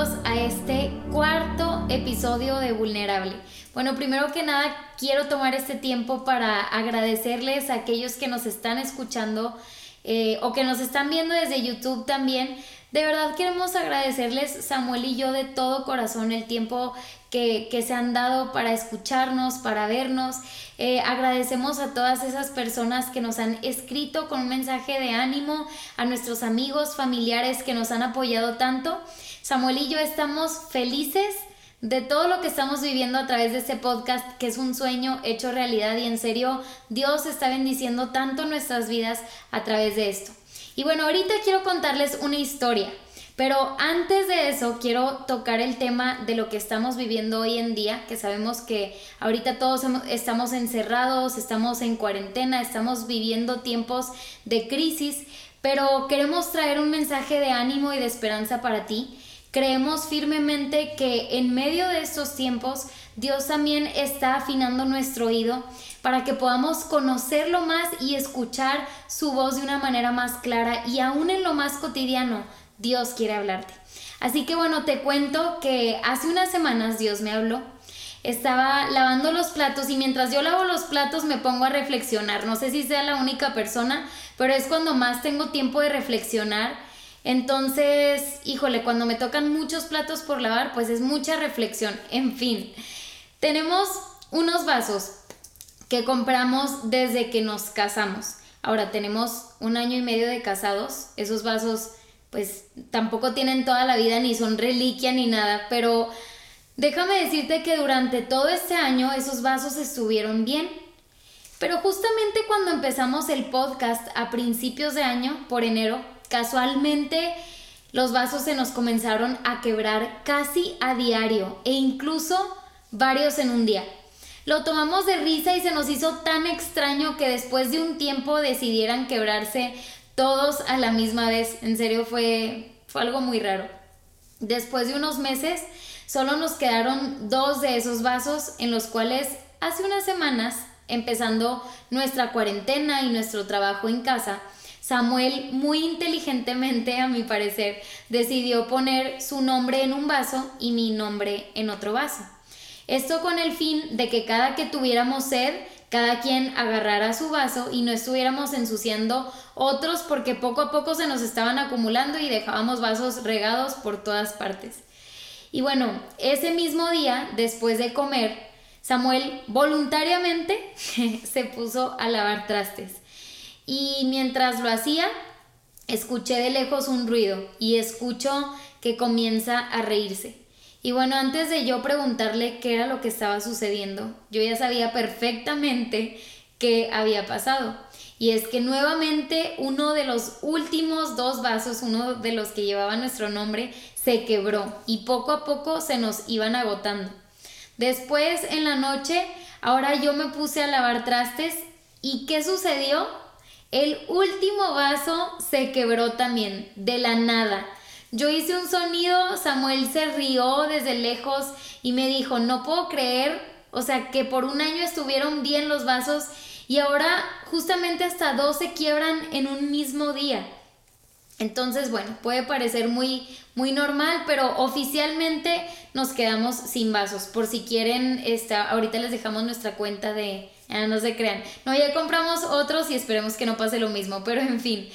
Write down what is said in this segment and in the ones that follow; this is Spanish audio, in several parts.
a este cuarto episodio de Vulnerable. Bueno, primero que nada quiero tomar este tiempo para agradecerles a aquellos que nos están escuchando eh, o que nos están viendo desde YouTube también. De verdad queremos agradecerles, Samuel y yo, de todo corazón el tiempo que, se han dado para escucharnos, para vernos. Eh, agradecemos a todas esas personas que nos han escrito con un mensaje de ánimo, a nuestros amigos, familiares que nos han apoyado tanto. Samuel y yo estamos felices de todo lo que estamos viviendo a través de este podcast, que es un sueño hecho realidad y en serio, Dios está bendiciendo tanto nuestras vidas a través de esto. Y bueno, ahorita quiero contarles una historia. Pero antes de eso, quiero tocar el tema de lo que estamos viviendo hoy en día, que sabemos que ahorita todos estamos encerrados, estamos en cuarentena, estamos viviendo tiempos de crisis, pero queremos traer un mensaje de ánimo y de esperanza para ti. Creemos firmemente que en medio de estos tiempos Dios también está afinando nuestro oído para que podamos conocerlo más y escuchar su voz de una manera más clara y aún en lo más cotidiano Dios quiere hablarte. Así que bueno, te cuento que hace unas semanas Dios me habló. Estaba lavando los platos y mientras yo lavo los platos me pongo a reflexionar. No sé si sea la única persona, pero es cuando más tengo tiempo de reflexionar. Entonces, híjole, cuando me tocan muchos platos por lavar, pues es mucha reflexión. En fin, tenemos unos vasos que compramos desde que nos casamos. Ahora tenemos un año y medio de casados. Esos vasos pues tampoco tienen toda la vida ni son reliquia ni nada, pero déjame decirte que durante todo este año esos vasos estuvieron bien. Pero justamente cuando empezamos el podcast a principios de año, por enero, casualmente los vasos se nos comenzaron a quebrar casi a diario e incluso varios en un día. Lo tomamos de risa y se nos hizo tan extraño que después de un tiempo decidieran quebrarse todos a la misma vez. En serio fue, fue algo muy raro. Después de unos meses, solo nos quedaron dos de esos vasos en los cuales hace unas semanas, empezando nuestra cuarentena y nuestro trabajo en casa, Samuel muy inteligentemente, a mi parecer, decidió poner su nombre en un vaso y mi nombre en otro vaso. Esto con el fin de que cada que tuviéramos sed, cada quien agarrara su vaso y no estuviéramos ensuciando otros porque poco a poco se nos estaban acumulando y dejábamos vasos regados por todas partes. Y bueno, ese mismo día, después de comer, Samuel voluntariamente se puso a lavar trastes. Y mientras lo hacía, escuché de lejos un ruido y escucho que comienza a reírse. Y bueno, antes de yo preguntarle qué era lo que estaba sucediendo, yo ya sabía perfectamente qué había pasado. Y es que nuevamente uno de los últimos dos vasos, uno de los que llevaba nuestro nombre, se quebró y poco a poco se nos iban agotando. Después en la noche, ahora yo me puse a lavar trastes y ¿qué sucedió? El último vaso se quebró también, de la nada. Yo hice un sonido, Samuel se rió desde lejos y me dijo, no puedo creer, o sea, que por un año estuvieron bien los vasos y ahora justamente hasta dos se quiebran en un mismo día. Entonces, bueno, puede parecer muy, muy normal, pero oficialmente nos quedamos sin vasos. Por si quieren, esta, ahorita les dejamos nuestra cuenta de... Ah, no se crean. No, ya compramos otros y esperemos que no pase lo mismo, pero en fin.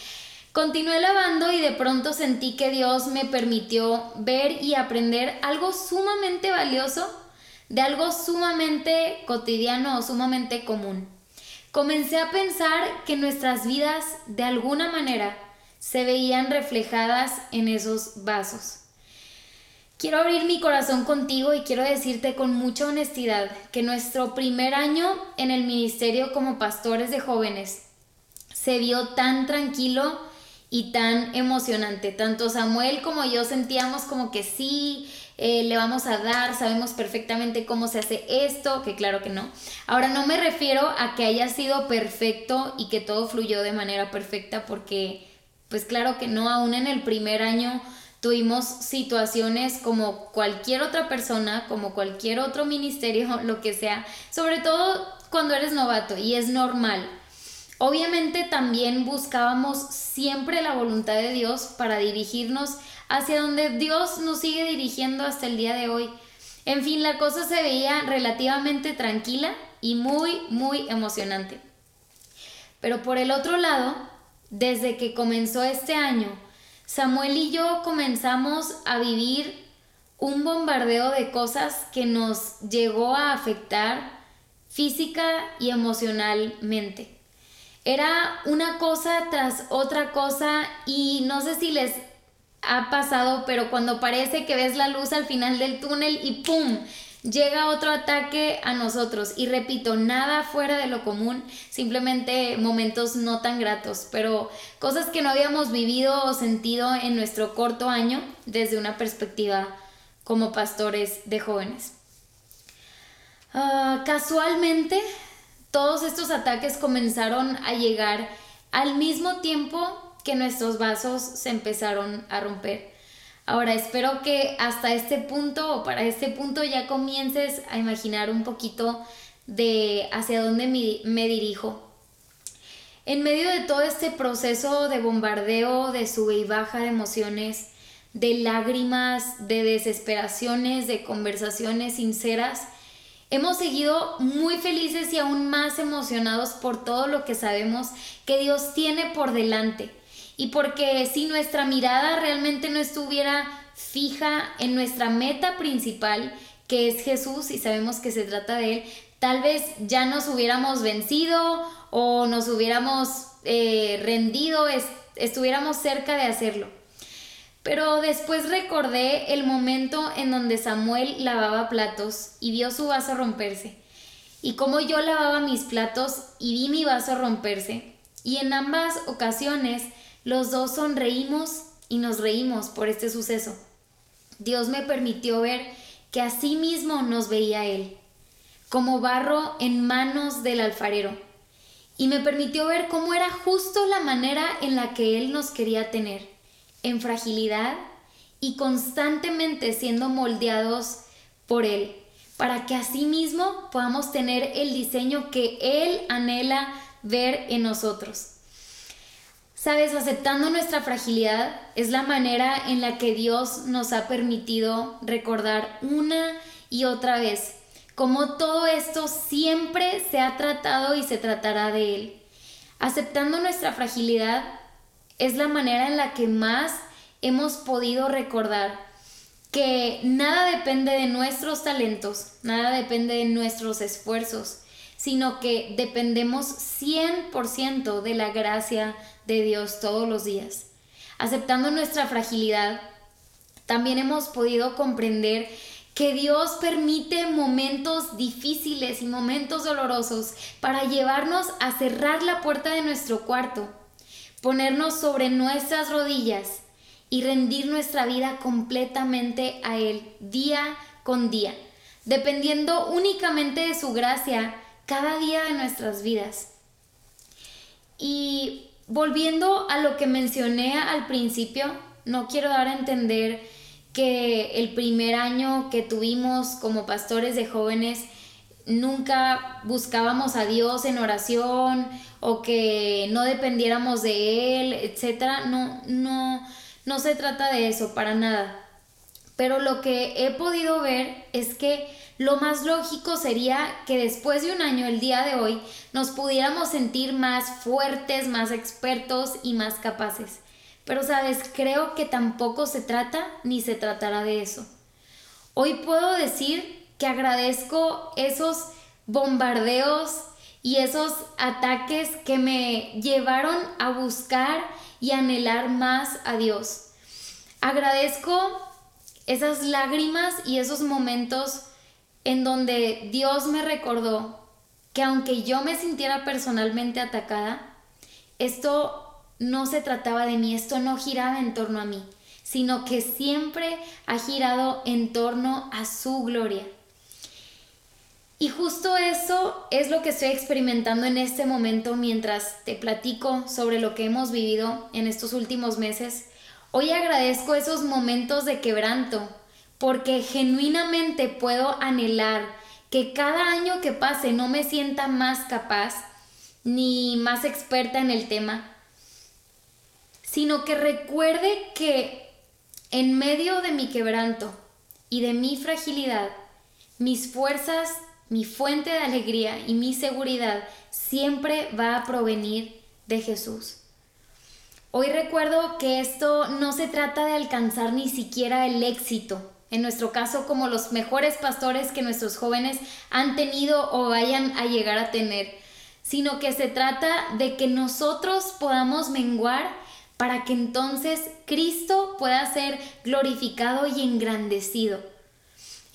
Continué lavando y de pronto sentí que Dios me permitió ver y aprender algo sumamente valioso de algo sumamente cotidiano o sumamente común. Comencé a pensar que nuestras vidas de alguna manera se veían reflejadas en esos vasos. Quiero abrir mi corazón contigo y quiero decirte con mucha honestidad que nuestro primer año en el ministerio como pastores de jóvenes se vio tan tranquilo y tan emocionante. Tanto Samuel como yo sentíamos como que sí, eh, le vamos a dar, sabemos perfectamente cómo se hace esto, que claro que no. Ahora no me refiero a que haya sido perfecto y que todo fluyó de manera perfecta porque pues claro que no, aún en el primer año tuvimos situaciones como cualquier otra persona, como cualquier otro ministerio, lo que sea, sobre todo cuando eres novato y es normal. Obviamente también buscábamos siempre la voluntad de Dios para dirigirnos hacia donde Dios nos sigue dirigiendo hasta el día de hoy. En fin, la cosa se veía relativamente tranquila y muy, muy emocionante. Pero por el otro lado, desde que comenzó este año, Samuel y yo comenzamos a vivir un bombardeo de cosas que nos llegó a afectar física y emocionalmente. Era una cosa tras otra cosa y no sé si les ha pasado, pero cuando parece que ves la luz al final del túnel y ¡pum! llega otro ataque a nosotros. Y repito, nada fuera de lo común, simplemente momentos no tan gratos, pero cosas que no habíamos vivido o sentido en nuestro corto año desde una perspectiva como pastores de jóvenes. Ah, casualmente, todos estos ataques comenzaron a llegar al mismo tiempo que nuestros vasos se empezaron a romper. Ahora espero que hasta este punto o para este punto ya comiences a imaginar un poquito de hacia dónde me, dirijo. En medio de todo este proceso de bombardeo, de sube y baja de emociones, de lágrimas, de desesperaciones, de conversaciones sinceras, hemos seguido muy felices y aún más emocionados por todo lo que sabemos que Dios tiene por delante y porque si nuestra mirada realmente no estuviera fija en nuestra meta principal, que es Jesús, y sabemos que se trata de Él, tal vez ya nos hubiéramos vencido o nos hubiéramos eh, rendido, estuviéramos cerca de hacerlo. Pero después recordé el momento en donde Samuel lavaba platos y vio su vaso romperse. Y como yo lavaba mis platos y vi mi vaso romperse. Y en ambas ocasiones los dos sonreímos y nos reímos por este suceso. Dios me permitió ver que así mismo nos veía Él, como barro en manos del alfarero, y me permitió ver cómo era justo la manera en la que Él nos quería tener, en fragilidad y constantemente siendo moldeados por Él, para que así mismo podamos tener el diseño que Él anhela ver en nosotros. Sabes, aceptando nuestra fragilidad es la manera en la que Dios nos ha permitido recordar una y otra vez cómo todo esto siempre se ha tratado y se tratará de Él. Aceptando nuestra fragilidad es la manera en la que más hemos podido recordar que nada depende de nuestros talentos, nada depende de nuestros esfuerzos, sino que dependemos 100% de la gracia de Dios todos los días. Aceptando nuestra fragilidad, también hemos podido comprender que Dios permite momentos difíciles y momentos dolorosos para llevarnos a cerrar la puerta de nuestro cuarto, ponernos sobre nuestras rodillas y rendir nuestra vida completamente a Él día con día, dependiendo únicamente de su gracia cada día de nuestras vidas. Y volviendo a lo que mencioné al principio, no quiero dar a entender que el primer año que tuvimos como pastores de jóvenes nunca buscábamos a Dios en oración o que no dependiéramos de Él, etc. No, no, no se trata de eso para nada. Pero lo que he podido ver es que lo más lógico sería que después de un año, el día de hoy, nos pudiéramos sentir más fuertes, más expertos y más capaces. Pero sabes, creo que tampoco se trata ni se tratará de eso. Hoy puedo decir que agradezco esos bombardeos y esos ataques que me llevaron a buscar y anhelar más a Dios. Agradezco esas lágrimas y esos momentos en donde Dios me recordó que aunque yo me sintiera personalmente atacada, esto no se trataba de mí, esto no giraba en torno a mí, sino que siempre ha girado en torno a su gloria. Y justo eso es lo que estoy experimentando en este momento mientras te platico sobre lo que hemos vivido en estos últimos meses. Hoy agradezco esos momentos de quebranto, porque genuinamente puedo anhelar que cada año que pase no me sienta más capaz, ni más experta en el tema, sino que recuerde que en medio de mi quebranto y de mi fragilidad, mis fuerzas, mi fuente de alegría y mi seguridad siempre va a provenir de Jesús. Hoy recuerdo que esto no se trata de alcanzar ni siquiera el éxito, en nuestro caso como los mejores pastores que nuestros jóvenes han tenido o vayan a llegar a tener, sino que se trata de que nosotros podamos menguar para que entonces Cristo pueda ser glorificado y engrandecido.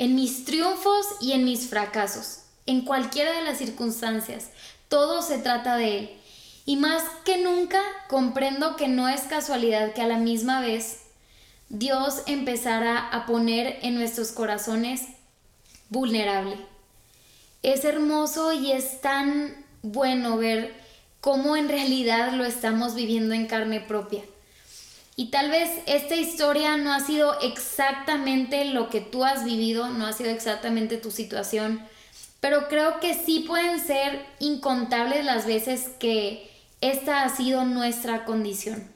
En mis triunfos y en mis fracasos, en cualquiera de las circunstancias, todo se trata de Él. Y más que nunca comprendo que no es casualidad que a la misma vez Dios empezara a poner en nuestros corazones vulnerable. Es hermoso y es tan bueno ver cómo en realidad lo estamos viviendo en carne propia. Y tal vez esta historia no ha sido exactamente lo que tú has vivido, no ha sido exactamente tu situación, pero creo que sí pueden ser incontables las veces que esta ha sido nuestra condición.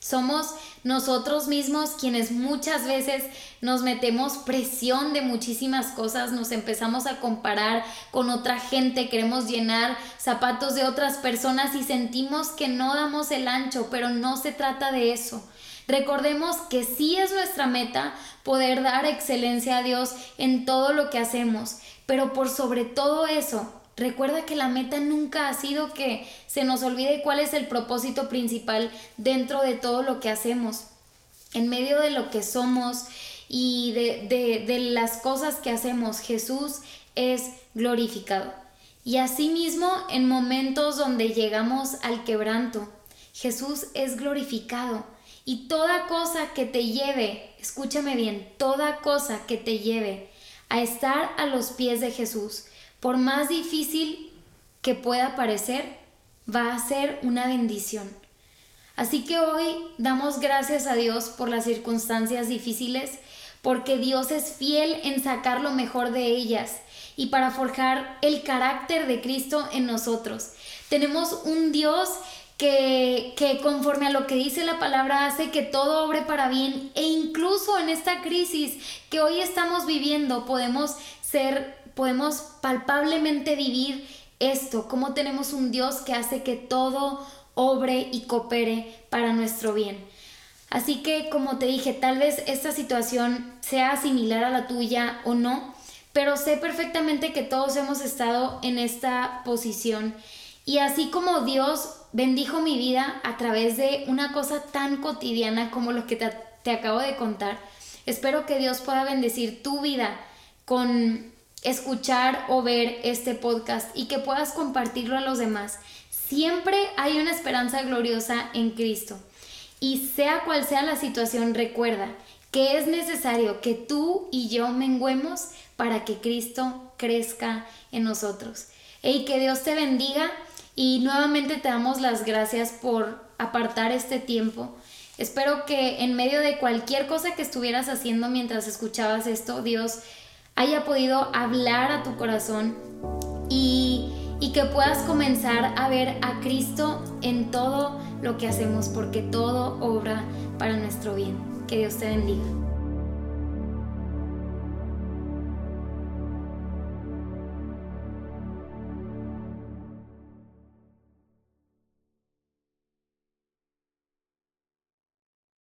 Somos nosotros mismos quienes muchas veces nos metemos presión de muchísimas cosas, nos empezamos a comparar con otra gente, queremos llenar zapatos de otras personas y sentimos que no damos el ancho, pero no se trata de eso. Recordemos que sí es nuestra meta poder dar excelencia a Dios en todo lo que hacemos, pero por sobre todo eso, Recuerda que la meta nunca ha sido que se nos olvide cuál es el propósito principal dentro de todo lo que hacemos. En medio de lo que somos y de, de, las cosas que hacemos, Jesús es glorificado. Y asimismo, en momentos donde llegamos al quebranto, Jesús es glorificado. Y toda cosa que te lleve, escúchame bien, toda cosa que te lleve a estar a los pies de Jesús, por más difícil que pueda parecer, va a ser una bendición. Así que hoy damos gracias a Dios por las circunstancias difíciles, porque Dios es fiel en sacar lo mejor de ellas y para forjar el carácter de Cristo en nosotros. Tenemos un Dios que, que, conforme a lo que dice la palabra hace que todo obre para bien e incluso en esta crisis que hoy estamos viviendo podemos ser podemos palpablemente vivir esto, cómo tenemos un Dios que hace que todo obre y coopere para nuestro bien. Así que, como te dije, tal vez esta situación sea similar a la tuya o no, pero sé perfectamente que todos hemos estado en esta posición. Y así como Dios bendijo mi vida a través de una cosa tan cotidiana como lo que te, te acabo de contar, espero que Dios pueda bendecir tu vida con escuchar o ver este podcast y que puedas compartirlo a los demás. Siempre hay una esperanza gloriosa en Cristo. Y sea cual sea la situación, recuerda que es necesario que tú y yo menguemos para que Cristo crezca en nosotros. Y que Dios te bendiga y nuevamente te damos las gracias por apartar este tiempo. Espero que en medio de cualquier cosa que estuvieras haciendo mientras escuchabas esto, Dios haya podido hablar a tu corazón y, y que puedas comenzar a ver a Cristo en todo lo que hacemos, porque todo obra para nuestro bien. Que Dios te bendiga.